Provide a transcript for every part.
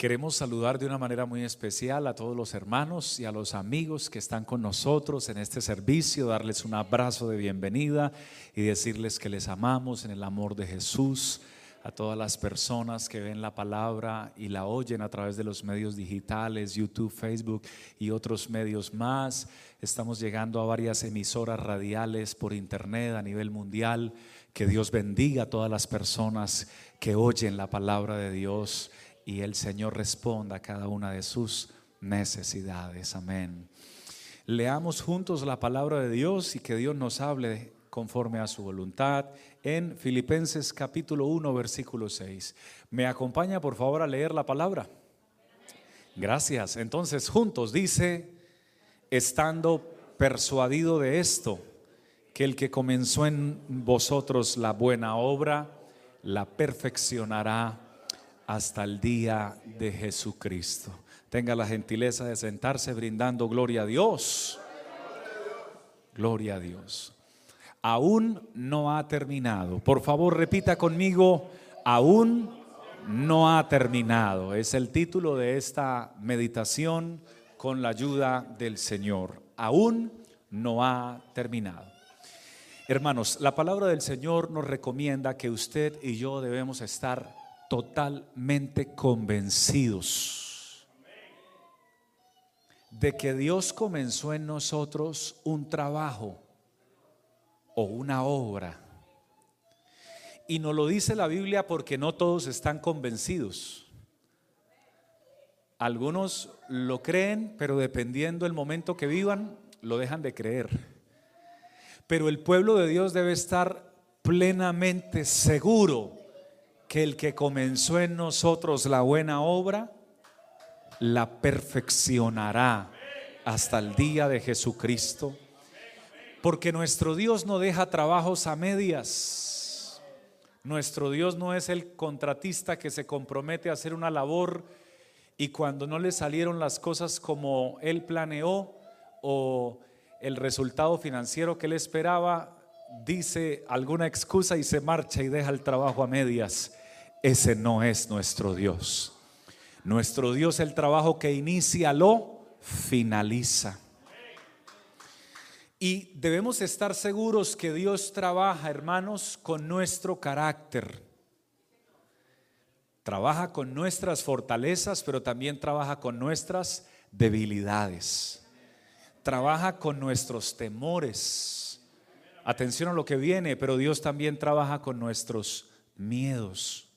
Queremos saludar de una manera muy especial a todos los hermanos y a los amigos que están con nosotros en este servicio, darles un abrazo de bienvenida y decirles que les amamos en el amor de Jesús, a todas las personas que ven la palabra y la oyen a través de los medios digitales, YouTube, Facebook y otros medios más. Estamos llegando a varias emisoras radiales por internet a nivel mundial. Que Dios bendiga a todas las personas que oyen la palabra de Dios y el Señor responda a cada una de sus necesidades. Amén. Leamos juntos la palabra de Dios y que Dios nos hable conforme a su voluntad en Filipenses capítulo 1 versículo 6. ¿Me acompaña por favor a leer la palabra? Gracias. Entonces juntos dice, estando persuadido de esto, que el que comenzó en vosotros la buena obra, la perfeccionará hasta el día de Jesucristo. Tenga la gentileza de sentarse brindando gloria a Dios. Gloria a Dios. Aún no ha terminado. Por favor, repita conmigo, aún no ha terminado. Es el título de esta meditación con la ayuda del Señor. Aún no ha terminado. Hermanos, la palabra del Señor nos recomienda que usted y yo debemos estar totalmente convencidos de que Dios comenzó en nosotros un trabajo o una obra. Y nos lo dice la Biblia porque no todos están convencidos. Algunos lo creen, pero dependiendo del momento que vivan, lo dejan de creer. Pero el pueblo de Dios debe estar plenamente seguro que el que comenzó en nosotros la buena obra, la perfeccionará hasta el día de Jesucristo. Porque nuestro Dios no deja trabajos a medias. Nuestro Dios no es el contratista que se compromete a hacer una labor y cuando no le salieron las cosas como él planeó o el resultado financiero que él esperaba, dice alguna excusa y se marcha y deja el trabajo a medias. Ese no es nuestro Dios. Nuestro Dios, el trabajo que inicia, lo finaliza. Y debemos estar seguros que Dios trabaja, hermanos, con nuestro carácter. Trabaja con nuestras fortalezas, pero también trabaja con nuestras debilidades. Trabaja con nuestros temores. Atención a lo que viene, pero Dios también trabaja con nuestros miedos.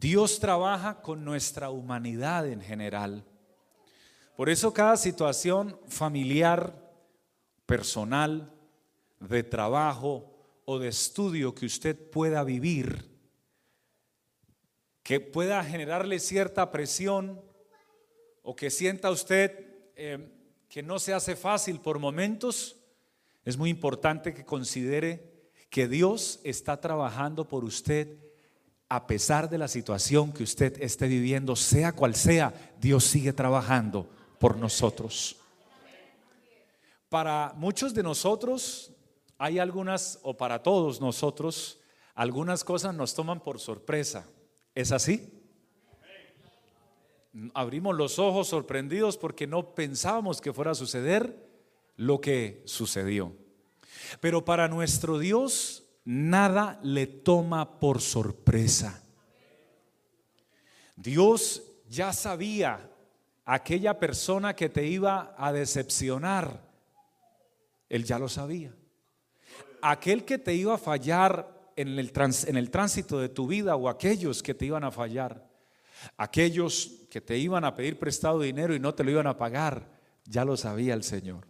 Dios trabaja con nuestra humanidad en general. Por eso cada situación familiar, personal, de trabajo o de estudio que usted pueda vivir, que pueda generarle cierta presión o que sienta usted eh, que no se hace fácil por momentos, es muy importante que considere que Dios está trabajando por usted a pesar de la situación que usted esté viviendo, sea cual sea, Dios sigue trabajando por nosotros. Para muchos de nosotros hay algunas, o para todos nosotros, algunas cosas nos toman por sorpresa. ¿Es así? Abrimos los ojos sorprendidos porque no pensábamos que fuera a suceder lo que sucedió. Pero para nuestro Dios nada le toma por sorpresa. Dios ya sabía aquella persona que te iba a decepcionar. Él ya lo sabía. Aquel que te iba a fallar en el, en el tránsito de tu vida o aquellos que te iban a fallar. Aquellos que te iban a pedir prestado dinero y no te lo iban a pagar. Ya lo sabía el Señor.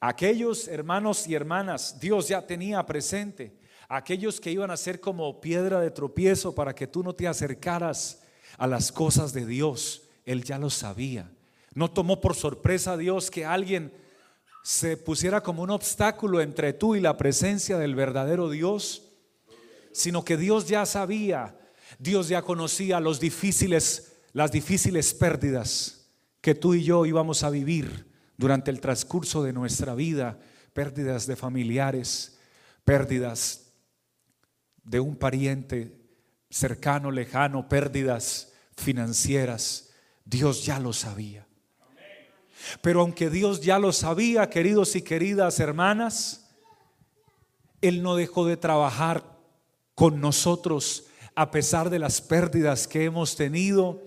Aquellos hermanos y hermanas, Dios ya tenía presente aquellos que iban a ser como piedra de tropiezo para que tú no te acercaras a las cosas de Dios. Él ya lo sabía. No tomó por sorpresa a Dios que alguien se pusiera como un obstáculo entre tú y la presencia del verdadero Dios, sino que Dios ya sabía, Dios ya conocía los difíciles, las difíciles pérdidas que tú y yo íbamos a vivir durante el transcurso de nuestra vida, pérdidas de familiares, pérdidas de un pariente cercano, lejano, pérdidas financieras, Dios ya lo sabía. Pero aunque Dios ya lo sabía, queridos y queridas hermanas, Él no dejó de trabajar con nosotros a pesar de las pérdidas que hemos tenido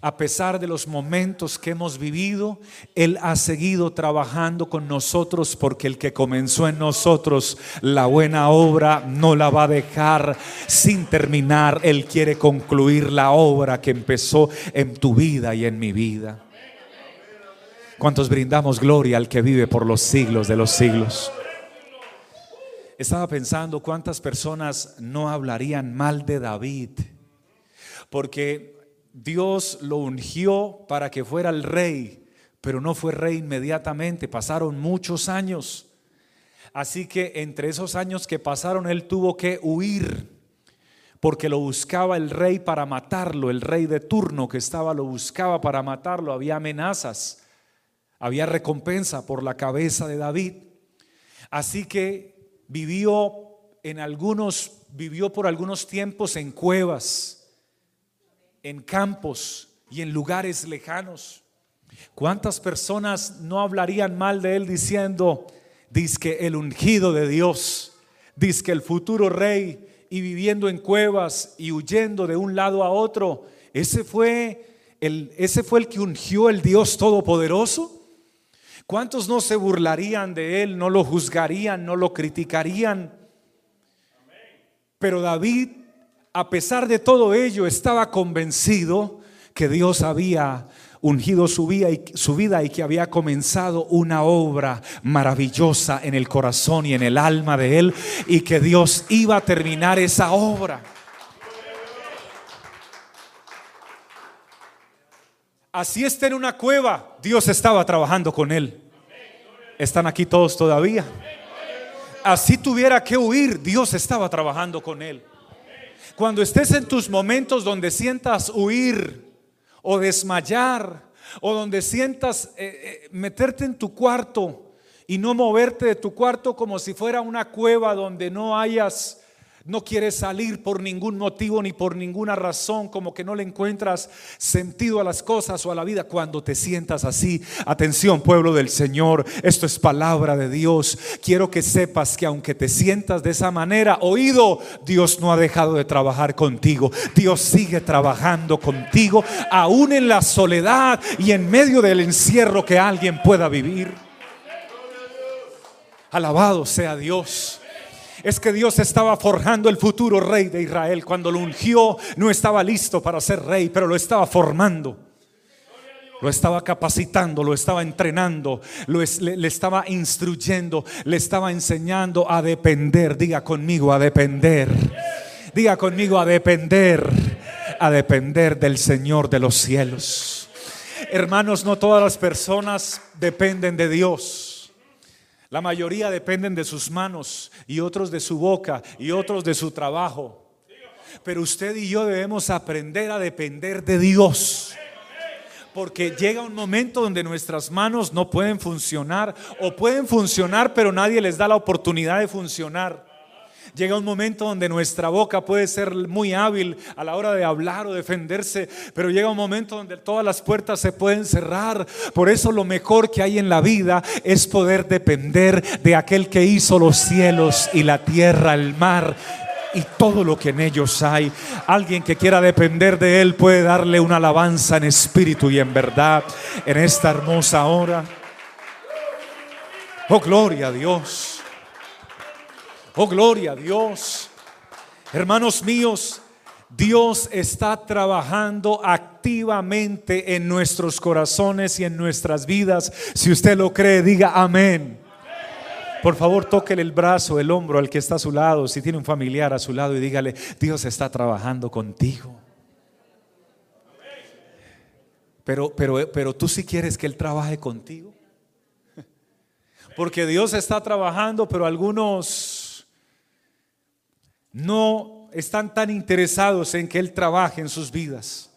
a pesar de los momentos que hemos vivido, Él ha seguido trabajando con nosotros porque el que comenzó en nosotros la buena obra no la va a dejar sin terminar. Él quiere concluir la obra que empezó en tu vida y en mi vida. ¿Cuántos brindamos gloria al que vive por los siglos de los siglos? Estaba pensando cuántas personas no hablarían mal de David, porque Dios lo ungió para que fuera el rey, pero no fue rey inmediatamente, pasaron muchos años. Así que entre esos años que pasaron, él tuvo que huir, porque lo buscaba el rey para matarlo, el rey de turno que estaba lo buscaba para matarlo, había amenazas, había recompensa por la cabeza de David. Así que vivió en algunos, vivió por algunos tiempos en cuevas en campos y en lugares lejanos. ¿Cuántas personas no hablarían mal de él diciendo, que el ungido de Dios, que el futuro rey y viviendo en cuevas y huyendo de un lado a otro? Ese fue el, ese fue el que ungió el Dios Todopoderoso. ¿Cuántos no se burlarían de él, no lo juzgarían, no lo criticarían? Pero David a pesar de todo ello, estaba convencido que Dios había ungido su vida, y, su vida y que había comenzado una obra maravillosa en el corazón y en el alma de él y que Dios iba a terminar esa obra. Así está en una cueva, Dios estaba trabajando con él. ¿Están aquí todos todavía? Así tuviera que huir, Dios estaba trabajando con él. Cuando estés en tus momentos donde sientas huir o desmayar o donde sientas eh, eh, meterte en tu cuarto y no moverte de tu cuarto como si fuera una cueva donde no hayas no quieres salir por ningún motivo ni por ninguna razón, como que no le encuentras sentido a las cosas o a la vida. Cuando te sientas así, atención pueblo del Señor, esto es palabra de Dios. Quiero que sepas que aunque te sientas de esa manera, oído, Dios no ha dejado de trabajar contigo. Dios sigue trabajando contigo, aún en la soledad y en medio del encierro que alguien pueda vivir. Alabado sea Dios es que Dios estaba forjando el futuro rey de Israel. Cuando lo ungió, no estaba listo para ser rey, pero lo estaba formando. Lo estaba capacitando, lo estaba entrenando, le, estaba instruyendo, le estaba enseñando a depender. Diga conmigo, a depender. Diga conmigo, a depender. A depender del Señor de los cielos. Hermanos, no todas las personas dependen de Dios. La mayoría dependen de sus manos y otros de su boca y otros de su trabajo. Pero usted y yo debemos aprender a depender de Dios. Porque llega un momento donde nuestras manos no pueden funcionar o pueden funcionar pero nadie les da la oportunidad de funcionar. Llega un momento donde nuestra boca puede ser muy hábil a la hora de hablar o defenderse, pero llega un momento donde todas las puertas se pueden cerrar. Por eso lo mejor que hay en la vida es poder depender de aquel que hizo los cielos y la tierra, el mar y todo lo que en ellos hay. Alguien que quiera depender de Él puede darle una alabanza en espíritu y en verdad en esta hermosa hora. Oh, gloria a Dios. Oh, gloria a Dios. Hermanos míos, Dios está trabajando activamente en nuestros corazones y en nuestras vidas. Si usted lo cree, diga amén. Por favor, tóquele el brazo, el hombro al que está a su lado, si tiene un familiar a su lado y dígale, Dios está trabajando contigo. Pero, pero, pero tú sí quieres que Él trabaje contigo. Porque Dios está trabajando, pero algunos no están tan interesados en que Él trabaje en sus vidas.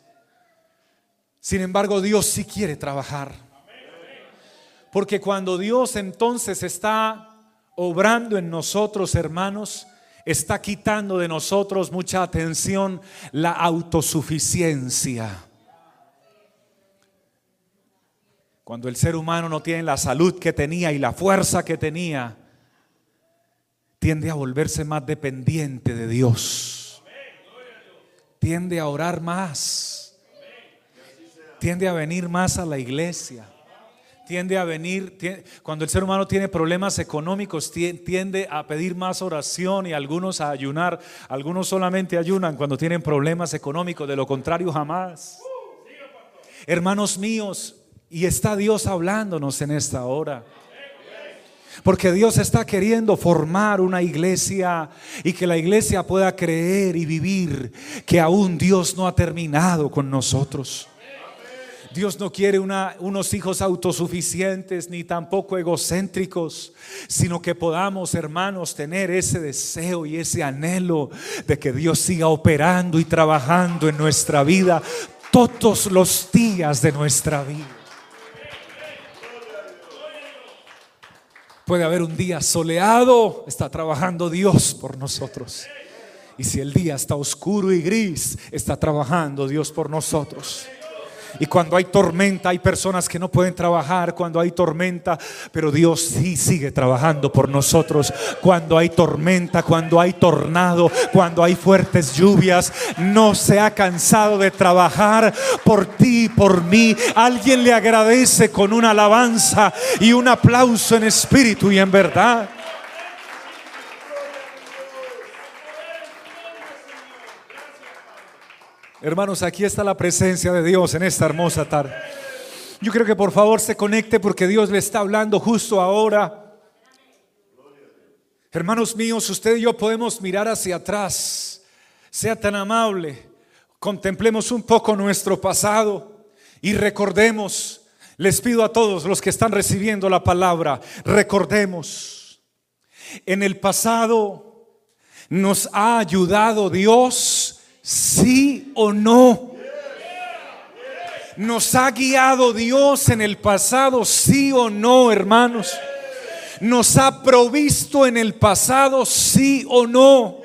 Sin embargo, Dios sí quiere trabajar. Porque cuando Dios entonces está obrando en nosotros, hermanos, está quitando de nosotros mucha atención la autosuficiencia. Cuando el ser humano no tiene la salud que tenía y la fuerza que tenía, tiende a volverse más dependiente de Dios. Tiende a orar más. Tiende a venir más a la iglesia tiende a venir, cuando el ser humano tiene problemas económicos, tiende a pedir más oración y algunos a ayunar. Algunos solamente ayunan cuando tienen problemas económicos, de lo contrario jamás. Hermanos míos, y está Dios hablándonos en esta hora. Porque Dios está queriendo formar una iglesia y que la iglesia pueda creer y vivir que aún Dios no ha terminado con nosotros. Dios no quiere unos hijos autosuficientes ni tampoco egocéntricos, sino que podamos, hermanos, tener ese deseo y ese anhelo de que Dios siga operando y trabajando en nuestra vida todos los días de nuestra vida. Puede haber un día soleado, está trabajando Dios por nosotros. Y si el día está oscuro y gris, está trabajando Dios por nosotros. Y cuando hay tormenta, hay personas que no pueden trabajar cuando hay tormenta, pero Dios sí sigue trabajando por nosotros. Cuando hay tormenta, cuando hay tornado, cuando hay fuertes lluvias, no se ha cansado de trabajar por ti, por mí. Alguien le agradece con una alabanza y un aplauso en espíritu y en verdad. Hermanos, aquí está la presencia de Dios en esta hermosa tarde. Yo creo que por favor se conecte porque Dios le está hablando justo ahora. Hermanos míos, usted y yo podemos mirar hacia atrás. Sea tan amable. Contemplemos un poco nuestro pasado y recordemos. Les pido a todos los que están recibiendo la palabra, recordemos. En el pasado nos ha ayudado Dios sí o no. Nos ha guiado Dios en el pasado, sí o no, hermanos. Nos ha provisto en el pasado, sí o no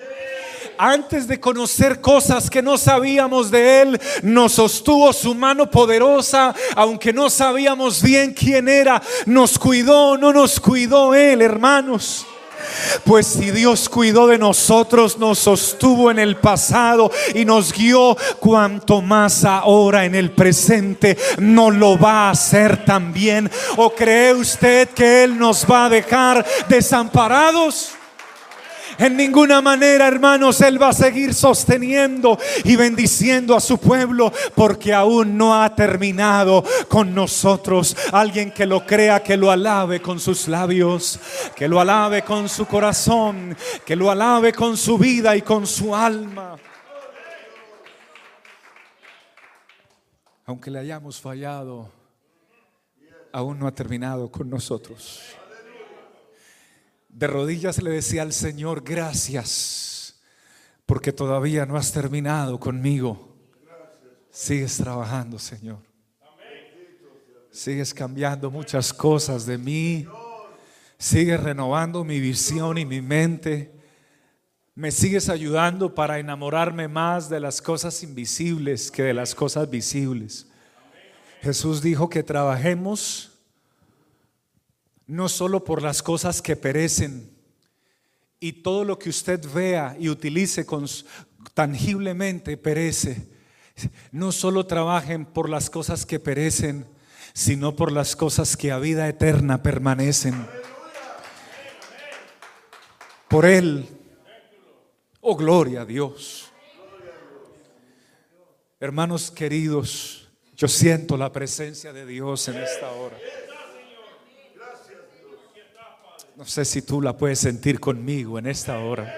antes de conocer cosas que no sabíamos de Él, nos sostuvo su mano poderosa, aunque no sabíamos bien quién era, nos cuidó, no nos cuidó Él, hermanos. Pues si Dios cuidó de nosotros, nos sostuvo en el pasado y nos guió, cuanto más ahora en el presente no lo va a hacer también. ¿O cree usted que Él nos va a dejar desamparados? En ninguna manera, hermanos, Él va a seguir sosteniendo y bendiciendo a su pueblo porque aún no ha terminado con nosotros. Alguien que lo crea, que lo alabe con sus labios, que lo alabe con su corazón, que lo alabe con su vida y con su alma. Aunque le hayamos fallado, aún no ha terminado con nosotros de rodillas le decía al Señor, gracias, porque todavía no has terminado conmigo. Sigues trabajando, Señor. Sigues cambiando muchas cosas de mí. Sigues renovando mi visión y mi mente. Me sigues ayudando para enamorarme más de las cosas invisibles que de las cosas visibles. Jesús dijo que trabajemos no solo por las cosas que perecen, y todo lo que usted vea y utilice con, tangiblemente perece. No solo trabajen por las cosas que perecen, sino por las cosas que a vida eterna permanecen. Por Él, oh gloria a Dios. Hermanos queridos, yo siento la presencia de Dios en esta hora. No sé si tú la puedes sentir conmigo en esta hora.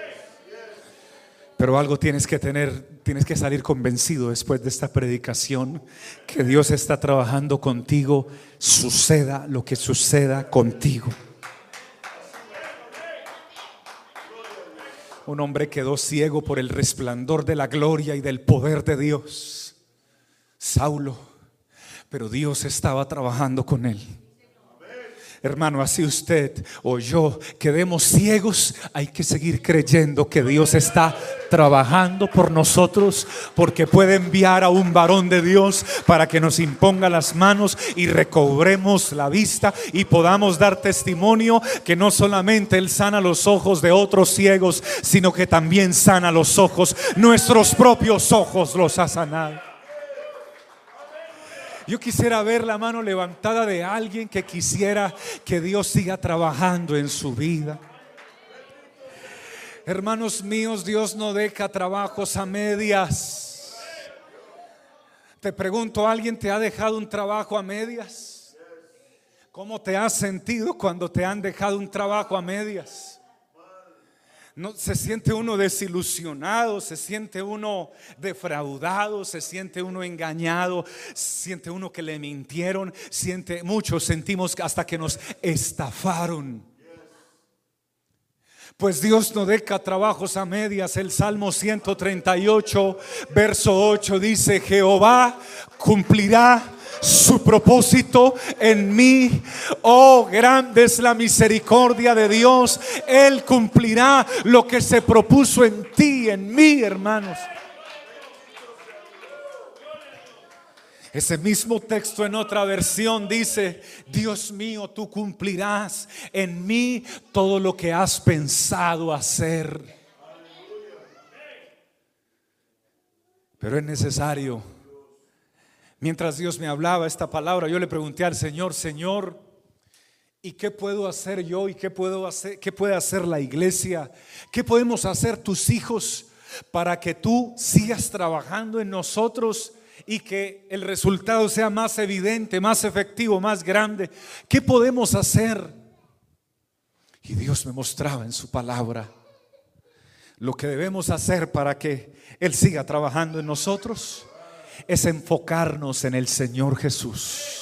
Pero algo tienes que tener, tienes que salir convencido después de esta predicación que Dios está trabajando contigo, suceda lo que suceda contigo. Un hombre quedó ciego por el resplandor de la gloria y del poder de Dios. Saulo, pero Dios estaba trabajando con él. Hermano, así usted o yo quedemos ciegos, hay que seguir creyendo que Dios está trabajando por nosotros porque puede enviar a un varón de Dios para que nos imponga las manos y recobremos la vista y podamos dar testimonio que no solamente Él sana los ojos de otros ciegos, sino que también sana los ojos, nuestros propios ojos los ha sanado. Yo quisiera ver la mano levantada de alguien que quisiera que Dios siga trabajando en su vida. Hermanos míos, Dios no deja trabajos a medias. Te pregunto, ¿alguien te ha dejado un trabajo a medias? ¿Cómo te has sentido cuando te han dejado un trabajo a medias? No, se siente uno desilusionado, se siente uno defraudado, se siente uno engañado, siente uno que le mintieron, siente muchos sentimos hasta que nos estafaron. Pues Dios no deja trabajos a medias. El Salmo 138, verso 8 dice, Jehová cumplirá su propósito en mí. Oh, grande es la misericordia de Dios. Él cumplirá lo que se propuso en ti, en mí, hermanos. Ese mismo texto en otra versión dice, Dios mío, tú cumplirás en mí todo lo que has pensado hacer. Pero es necesario Mientras Dios me hablaba esta palabra, yo le pregunté al Señor, Señor, ¿y qué puedo hacer yo? ¿Y qué puedo hacer? ¿Qué puede hacer la iglesia? ¿Qué podemos hacer tus hijos para que tú sigas trabajando en nosotros y que el resultado sea más evidente, más efectivo, más grande? ¿Qué podemos hacer? Y Dios me mostraba en su palabra lo que debemos hacer para que Él siga trabajando en nosotros es enfocarnos en el Señor Jesús.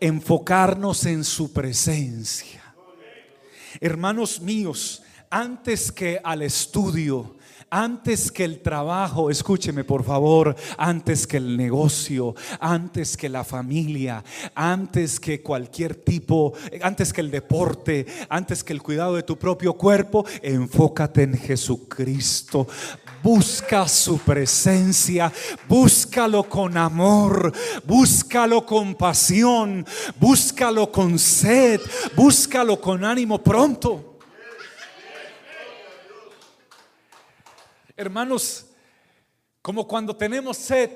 Enfocarnos en su presencia. Hermanos míos, antes que al estudio, antes que el trabajo, escúcheme por favor, antes que el negocio, antes que la familia, antes que cualquier tipo, antes que el deporte, antes que el cuidado de tu propio cuerpo, enfócate en Jesucristo. Busca su presencia, búscalo con amor, búscalo con pasión, búscalo con sed, búscalo con ánimo pronto. Hermanos, como cuando tenemos sed,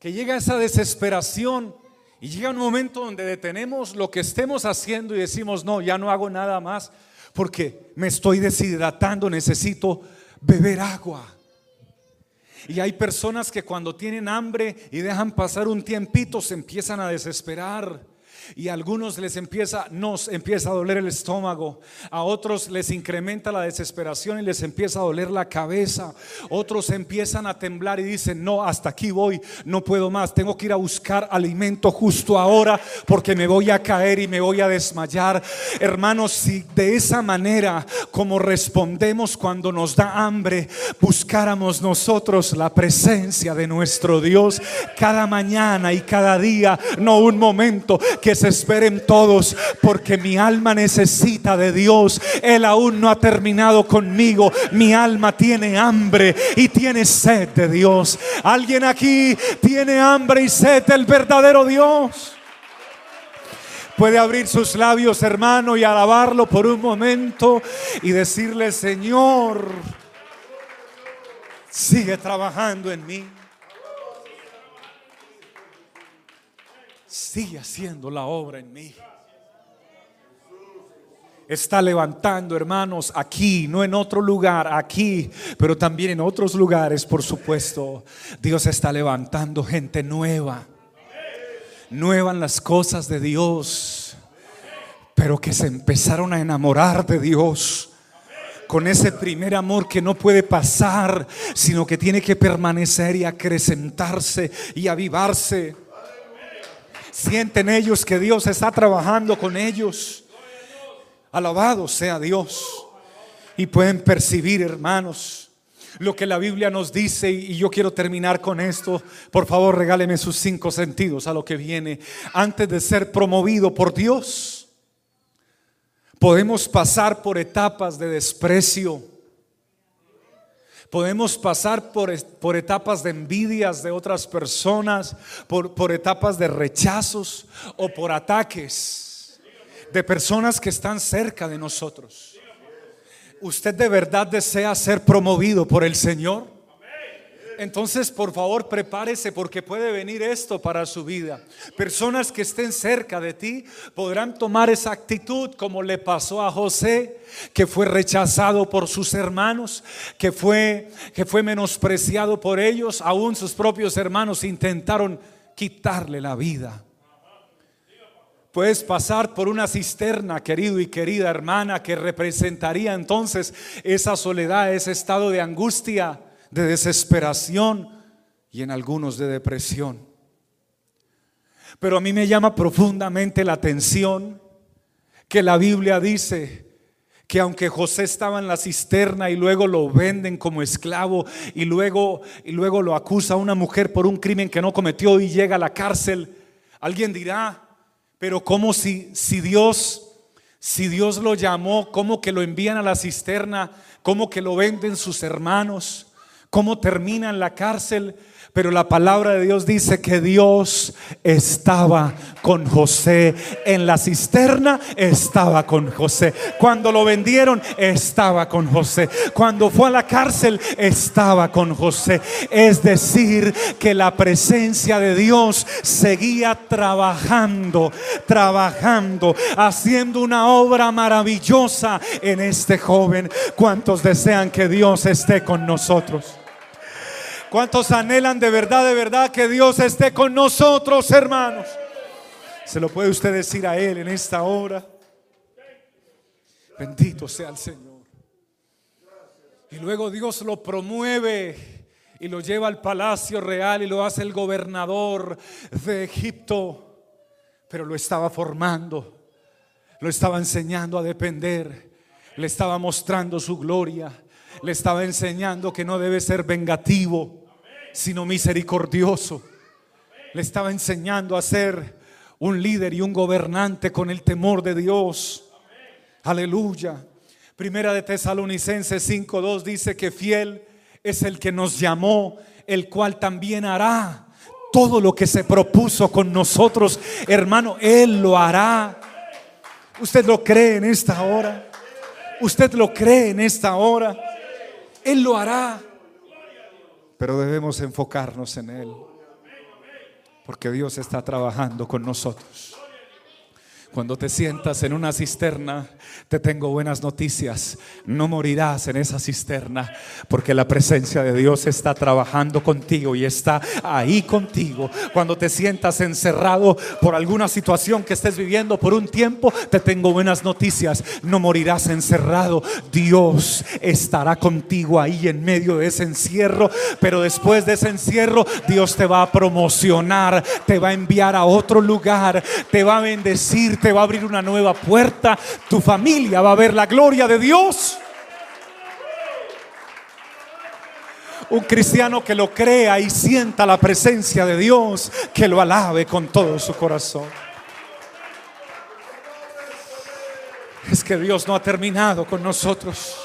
que llega esa desesperación y llega un momento donde detenemos lo que estemos haciendo y decimos, no, ya no hago nada más porque me estoy deshidratando, necesito beber agua. Y hay personas que cuando tienen hambre y dejan pasar un tiempito se empiezan a desesperar y a algunos les empieza, nos empieza a doler el estómago, a otros les incrementa la desesperación y les empieza a doler la cabeza, otros empiezan a temblar y dicen, no, hasta aquí voy, no puedo más, tengo que ir a buscar alimento justo ahora porque me voy a caer y me voy a desmayar. Hermanos, si de esa manera como respondemos cuando nos da hambre, buscáramos nosotros la presencia de nuestro Dios cada mañana y cada día, no un momento que se esperen todos, porque mi alma necesita de Dios. Él aún no ha terminado conmigo. Mi alma tiene hambre y tiene sed de Dios. Alguien aquí tiene hambre y sed del verdadero Dios. Puede abrir sus labios, hermano, y alabarlo por un momento y decirle, Señor, sigue trabajando en mí. Sigue haciendo la obra en mí. Está levantando, hermanos, aquí, no en otro lugar, aquí, pero también en otros lugares, por supuesto. Dios está levantando gente nueva. Nueva en las cosas de Dios, pero que se empezaron a enamorar de Dios con ese primer amor que no puede pasar, sino que tiene que permanecer y acrecentarse y avivarse. Sienten ellos que Dios está trabajando con ellos. Alabado sea Dios. Y pueden percibir, hermanos, lo que la Biblia nos dice y yo quiero terminar con esto. Por favor, regáleme sus cinco sentidos a lo que viene. Antes de ser promovido por Dios, podemos pasar por etapas de desprecio. Podemos pasar por, por, etapas de envidias de otras personas, por, por etapas de rechazos o por ataques de personas que están cerca de nosotros. ¿Usted de verdad desea ser promovido por el Señor? Entonces, por favor, prepárese porque puede venir esto para su vida. Personas que estén cerca de ti podrán tomar esa actitud como le pasó a José, que fue rechazado por sus hermanos, que fue que fue menospreciado por ellos, aún sus propios hermanos intentaron quitarle la vida. Puedes pasar por una cisterna, querido y querida hermana, que representaría entonces esa soledad, ese estado de angustia, de desesperación y en algunos de depresión. Pero a mí me llama profundamente la atención que la Biblia dice que aunque José estaba en la cisterna y luego lo venden como esclavo y luego y luego lo acusa a una mujer por un crimen que no cometió y llega a la cárcel, alguien dirá, pero como si, si Dios, si Dios lo llamó, como que lo envían a la cisterna, como que lo venden sus hermanos, cómo termina en la cárcel, pero la palabra de Dios dice que Dios estaba con José. En la cisterna estaba con José. Cuando lo vendieron, estaba con José. Cuando fue a la cárcel, estaba con José. Es decir, que la presencia de Dios seguía trabajando, trabajando, haciendo una obra maravillosa en este joven. ¿Cuántos desean que Dios esté con nosotros? ¿Cuántos anhelan de verdad, de verdad que Dios esté con nosotros, hermanos? Se lo puede usted decir a Él en esta hora. Bendito sea el Señor. Y luego Dios lo promueve y lo lleva al palacio real y lo hace el gobernador de Egipto. Pero lo estaba formando, lo estaba enseñando a depender, le estaba mostrando su gloria, le estaba enseñando que no debe ser vengativo sino misericordioso. Le estaba enseñando a ser un líder y un gobernante con el temor de Dios. Aleluya. Primera de Tesalonicenses 5:2 dice que fiel es el que nos llamó, el cual también hará todo lo que se propuso con nosotros. Hermano, Él lo hará. ¿Usted lo cree en esta hora? ¿Usted lo cree en esta hora? Él lo hará pero debemos enfocarnos en Él, porque Dios está trabajando con nosotros. Cuando te sientas en una cisterna, te tengo buenas noticias. No morirás en esa cisterna porque la presencia de Dios está trabajando contigo y está ahí contigo. Cuando te sientas encerrado por alguna situación que estés viviendo por un tiempo, te tengo buenas noticias. No morirás encerrado. Dios estará contigo ahí en medio de ese encierro. Pero después de ese encierro, Dios te va a promocionar, te va a enviar a otro lugar, te va a bendecir te va a abrir una nueva puerta. Tu familia va a ver la gloria de Dios. Un cristiano que lo crea y sienta la presencia de Dios, que lo alabe con todo su corazón. Es que Dios no ha terminado con nosotros.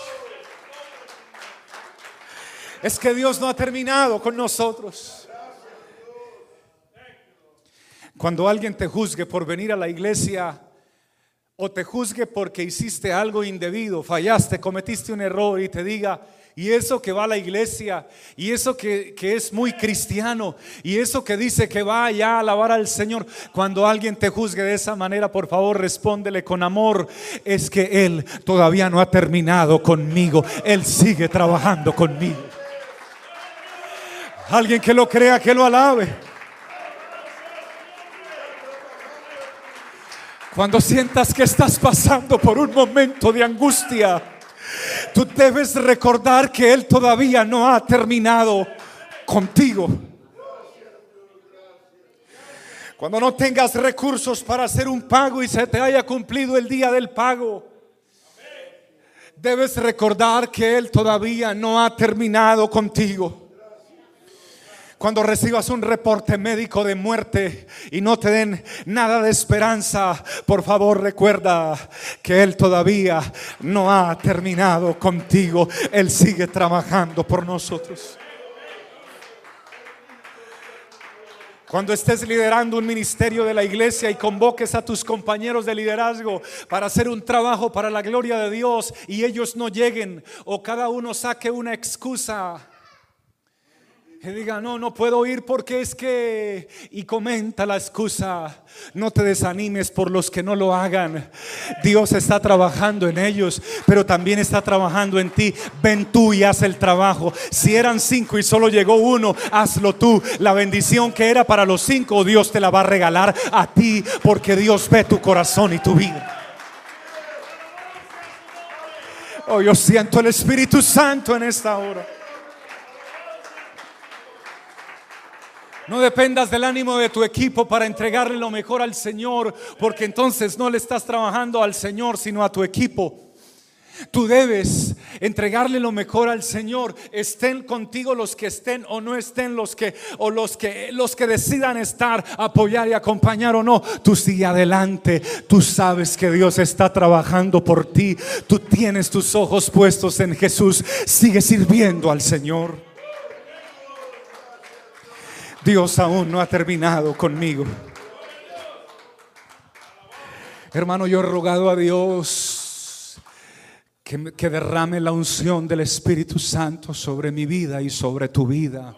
Es que Dios no ha terminado con nosotros. Cuando alguien te juzgue por venir a la iglesia o te juzgue porque hiciste algo indebido, fallaste, cometiste un error y te diga, y eso que va a la iglesia, y eso que, es muy cristiano, y eso que dice que va allá a alabar al Señor, cuando alguien te juzgue de esa manera, por favor respóndele con amor, es que Él todavía no ha terminado conmigo, Él sigue trabajando conmigo. Alguien que lo crea, que lo alabe. Cuando sientas que estás pasando por un momento de angustia, tú debes recordar que Él todavía no ha terminado contigo. Cuando no tengas recursos para hacer un pago y se te haya cumplido el día del pago, Debes recordar que Él todavía no ha terminado contigo. Cuando recibas un reporte médico de muerte y no te den nada de esperanza, por favor recuerda que Él todavía no ha terminado contigo. Él sigue trabajando por nosotros. Cuando estés liderando un ministerio de la iglesia y convoques a tus compañeros de liderazgo para hacer un trabajo para la gloria de Dios y ellos no lleguen o cada uno saque una excusa que diga, no, no puedo ir porque es que... Y comenta la excusa. No te desanimes por los que no lo hagan. Dios está trabajando en ellos, pero también está trabajando en ti. Ven tú y haz el trabajo. Si eran cinco y solo llegó uno, hazlo tú. La bendición que era para los cinco, Dios te la va a regalar a ti porque Dios ve tu corazón y tu vida. Oh, yo siento el Espíritu Santo en esta hora. No dependas del ánimo de tu equipo para entregarle lo mejor al Señor, porque entonces no le estás trabajando al Señor, sino a tu equipo. Tú debes entregarle lo mejor al Señor. Estén contigo los que estén o no estén los que o los que los que decidan estar, apoyar y acompañar o no. Tú sigue adelante. Tú sabes que Dios está trabajando por ti. Tú tienes tus ojos puestos en Jesús. Sigue sirviendo al Señor. Dios aún no ha terminado conmigo. Hermano, yo he rogado a Dios que, derrame la unción del Espíritu Santo sobre mi vida y sobre tu vida.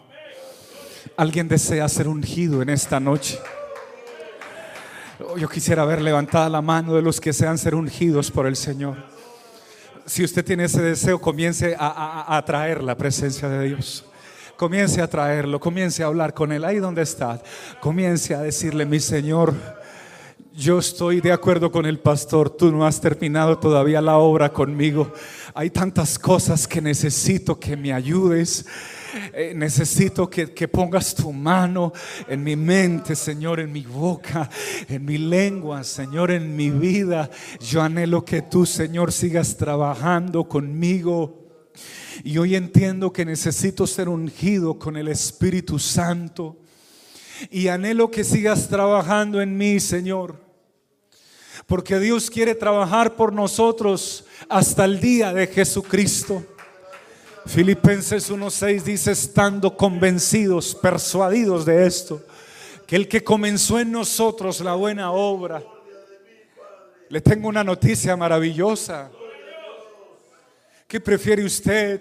Alguien desea ser ungido en esta noche. Yo quisiera ver levantada la mano de los que sean ser ungidos por el Señor. Si usted tiene ese deseo, comience a atraer la presencia de Dios. Comience a traerlo, comience a hablar con él ahí donde está. Comience a decirle, mi Señor, yo estoy de acuerdo con el pastor, tú no has terminado todavía la obra conmigo. Hay tantas cosas que necesito que me ayudes. Eh, necesito que, que, pongas tu mano en mi mente, Señor, en mi boca, en mi lengua, Señor, en mi vida. Yo anhelo que tú, Señor, sigas trabajando conmigo. Y hoy entiendo que necesito ser ungido con el Espíritu Santo. Y anhelo que sigas trabajando en mí, Señor. Porque Dios quiere trabajar por nosotros hasta el día de Jesucristo. Filipenses 1.6 dice, estando convencidos, persuadidos de esto, que el que comenzó en nosotros la buena obra, le tengo una noticia maravillosa. ¿Qué prefiere usted?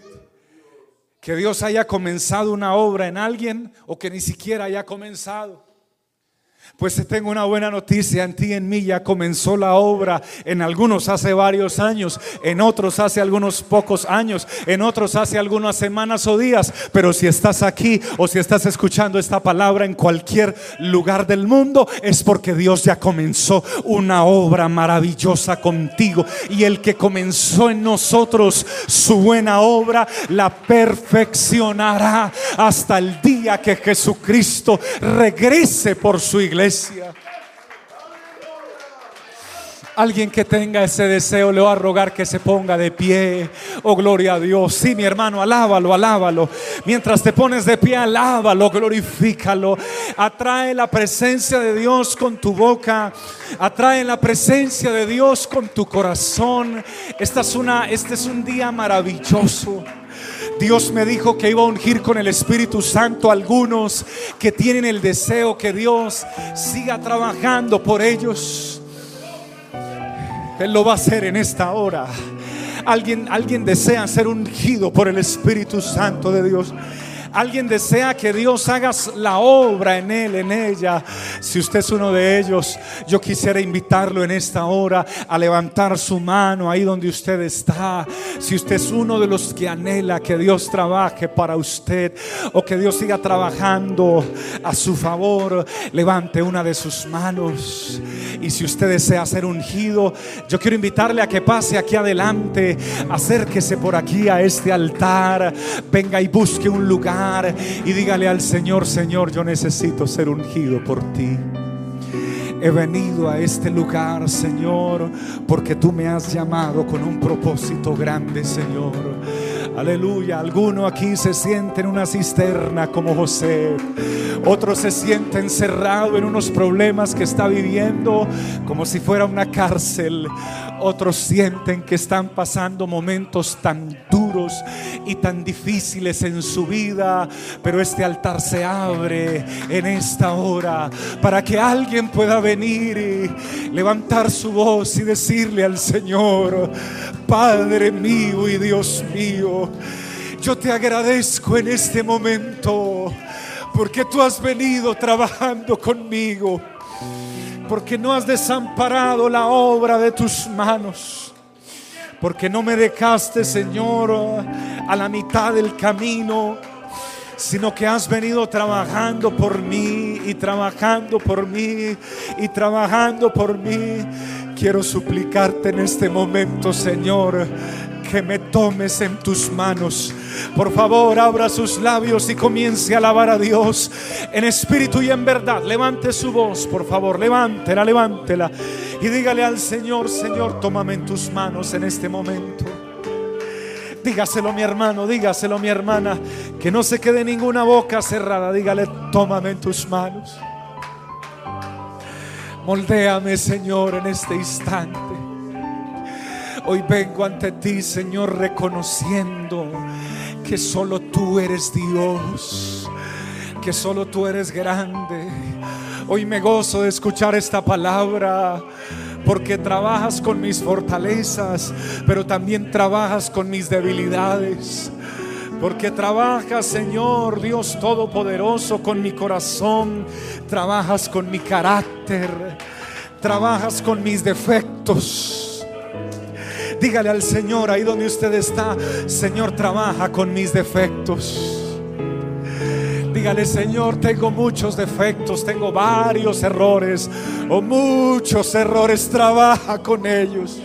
¿Que Dios haya comenzado una obra en alguien o que ni siquiera haya comenzado? Pues tengo una buena noticia, en ti en mí ya comenzó la obra, en algunos hace varios años, en otros hace algunos pocos años, en otros hace algunas semanas o días, pero si estás aquí o si estás escuchando esta palabra en cualquier lugar del mundo, es porque Dios ya comenzó una obra maravillosa contigo. Y el que comenzó en nosotros su buena obra la perfeccionará hasta el día que Jesucristo regrese por su iglesia Alguien que tenga ese deseo le va a rogar que se ponga de pie. Oh, gloria a Dios. Sí, mi hermano, alábalo, alábalo. Mientras te pones de pie, alábalo, glorifícalo. Atrae la presencia de Dios con tu boca. Atrae la presencia de Dios con tu corazón. Esta es una, este es un día maravilloso. Dios me dijo que iba a ungir con el Espíritu Santo a algunos que tienen el deseo que Dios siga trabajando por ellos. Él lo va a hacer en esta hora. Alguien, alguien desea ser ungido por el Espíritu Santo de Dios. Alguien desea que Dios haga la obra en él, en ella. Si usted es uno de ellos, yo quisiera invitarlo en esta hora a levantar su mano ahí donde usted está. Si usted es uno de los que anhela que Dios trabaje para usted o que Dios siga trabajando a su favor, levante una de sus manos. Y si usted desea ser ungido, yo quiero invitarle a que pase aquí adelante, acérquese por aquí a este altar, venga y busque un lugar y dígale al Señor, Señor, yo necesito ser ungido por ti. He venido a este lugar, Señor, porque tú me has llamado con un propósito grande, Señor. Aleluya. Alguno aquí se siente en una cisterna como José. Otro se siente encerrado en unos problemas que está viviendo como si fuera una cárcel. Otros sienten que están pasando momentos tan duros y tan difíciles en su vida. Pero este altar se abre en esta hora para que alguien pueda venir y levantar su voz y decirle al Señor, Padre mío y Dios mío, yo te agradezco en este momento porque tú has venido trabajando conmigo, porque no has desamparado la obra de tus manos, porque no me dejaste, Señor, a la mitad del camino, sino que has venido trabajando por mí y trabajando por mí y trabajando por mí. Quiero suplicarte en este momento, Señor, que me tomes en tus manos. Por favor, abra sus labios y comience a alabar a Dios en espíritu y en verdad. Levante su voz, por favor, levántela, levántela. Y dígale al Señor, Señor, tómame en tus manos en este momento. Dígaselo mi hermano, dígaselo mi hermana, que no se quede ninguna boca cerrada. Dígale, tómame en tus manos. Moldéame, Señor, en este instante. Hoy vengo ante ti, Señor, reconociendo que solo tú eres Dios, que solo tú eres grande. Hoy me gozo de escuchar esta palabra porque trabajas con mis fortalezas, pero también trabajas con mis debilidades. Porque trabajas, Señor Dios Todopoderoso, con mi corazón, trabajas con mi carácter, trabajas con mis defectos. Dígale al Señor ahí donde usted está, Señor, trabaja con mis defectos. Dígale, Señor, tengo muchos defectos, tengo varios errores o muchos errores, trabaja con ellos.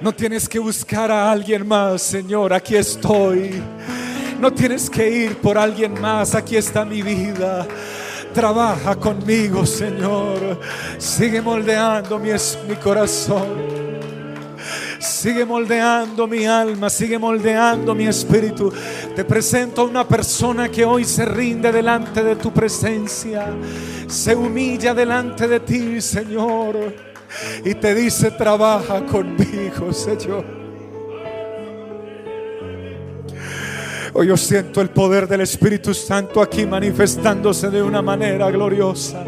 No tienes que buscar a alguien más, Señor, aquí estoy. No tienes que ir por alguien más, aquí está mi vida. Trabaja conmigo, Señor. Sigue moldeando mi, mi corazón. Sigue moldeando mi alma, sigue moldeando mi espíritu. Te presento a una persona que hoy se rinde delante de tu presencia. Se humilla delante de ti, Señor y te dice, trabaja conmigo, Señor. Hoy yo siento el poder del Espíritu Santo aquí manifestándose de una manera gloriosa.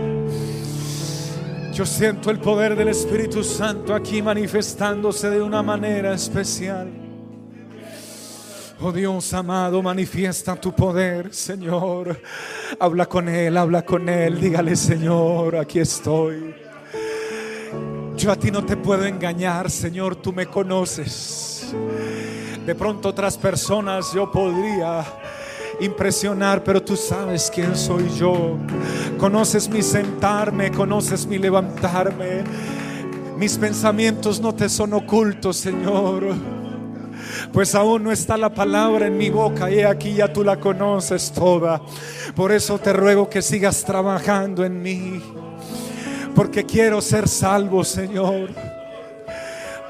Yo siento el poder del Espíritu Santo aquí manifestándose de una manera especial. Oh Dios amado, manifiesta tu poder, Señor. Habla con Él, habla con Él. Dígale, Señor, aquí estoy. Yo a ti no te puedo engañar, Señor, tú me conoces. De pronto otras personas yo podría impresionar, pero tú sabes quién soy yo. Conoces mi sentarme, conoces mi levantarme. Mis pensamientos no te son ocultos, Señor. Pues aún no está la palabra en mi boca y aquí ya tú la conoces toda. Por eso te ruego que sigas trabajando en mí porque quiero ser salvo, Señor.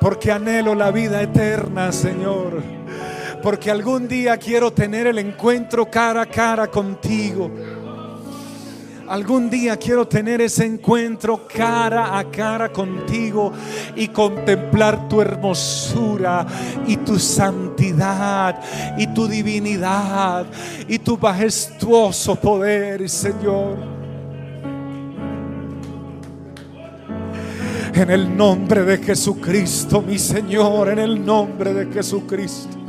Porque anhelo la vida eterna, Señor. Porque algún día quiero tener el encuentro cara a cara contigo. Algún día quiero tener ese encuentro cara a cara contigo y contemplar tu hermosura y tu santidad y tu divinidad y tu majestuoso poder, Señor. En el nombre de Jesucristo, mi Señor, en el nombre de Jesucristo.